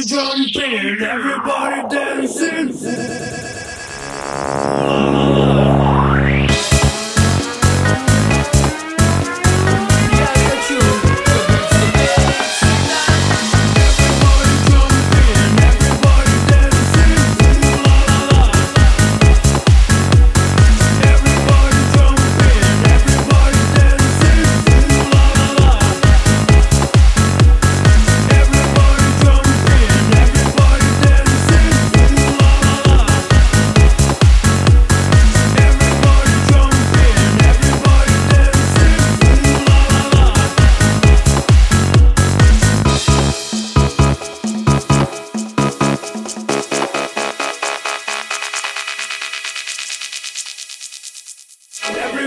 Funky Johnny everybody dancing.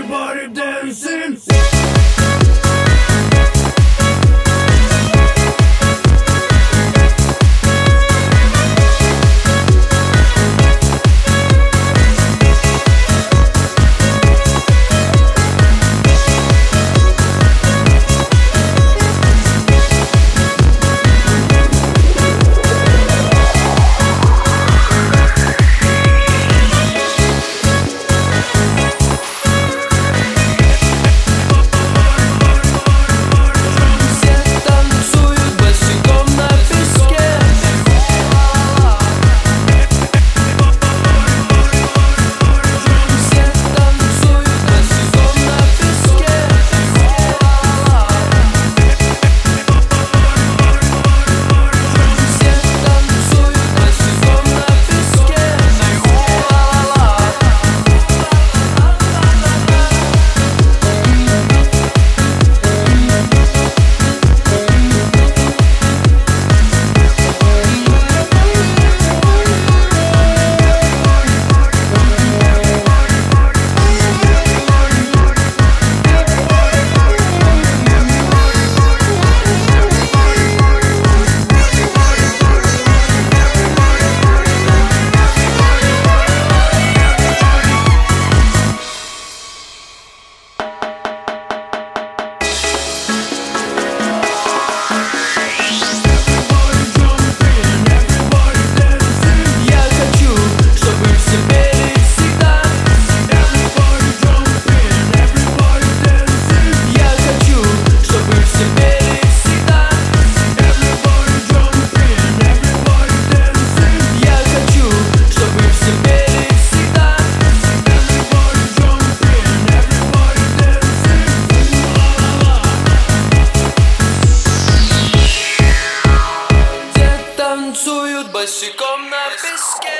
everybody dancing. Syk om episke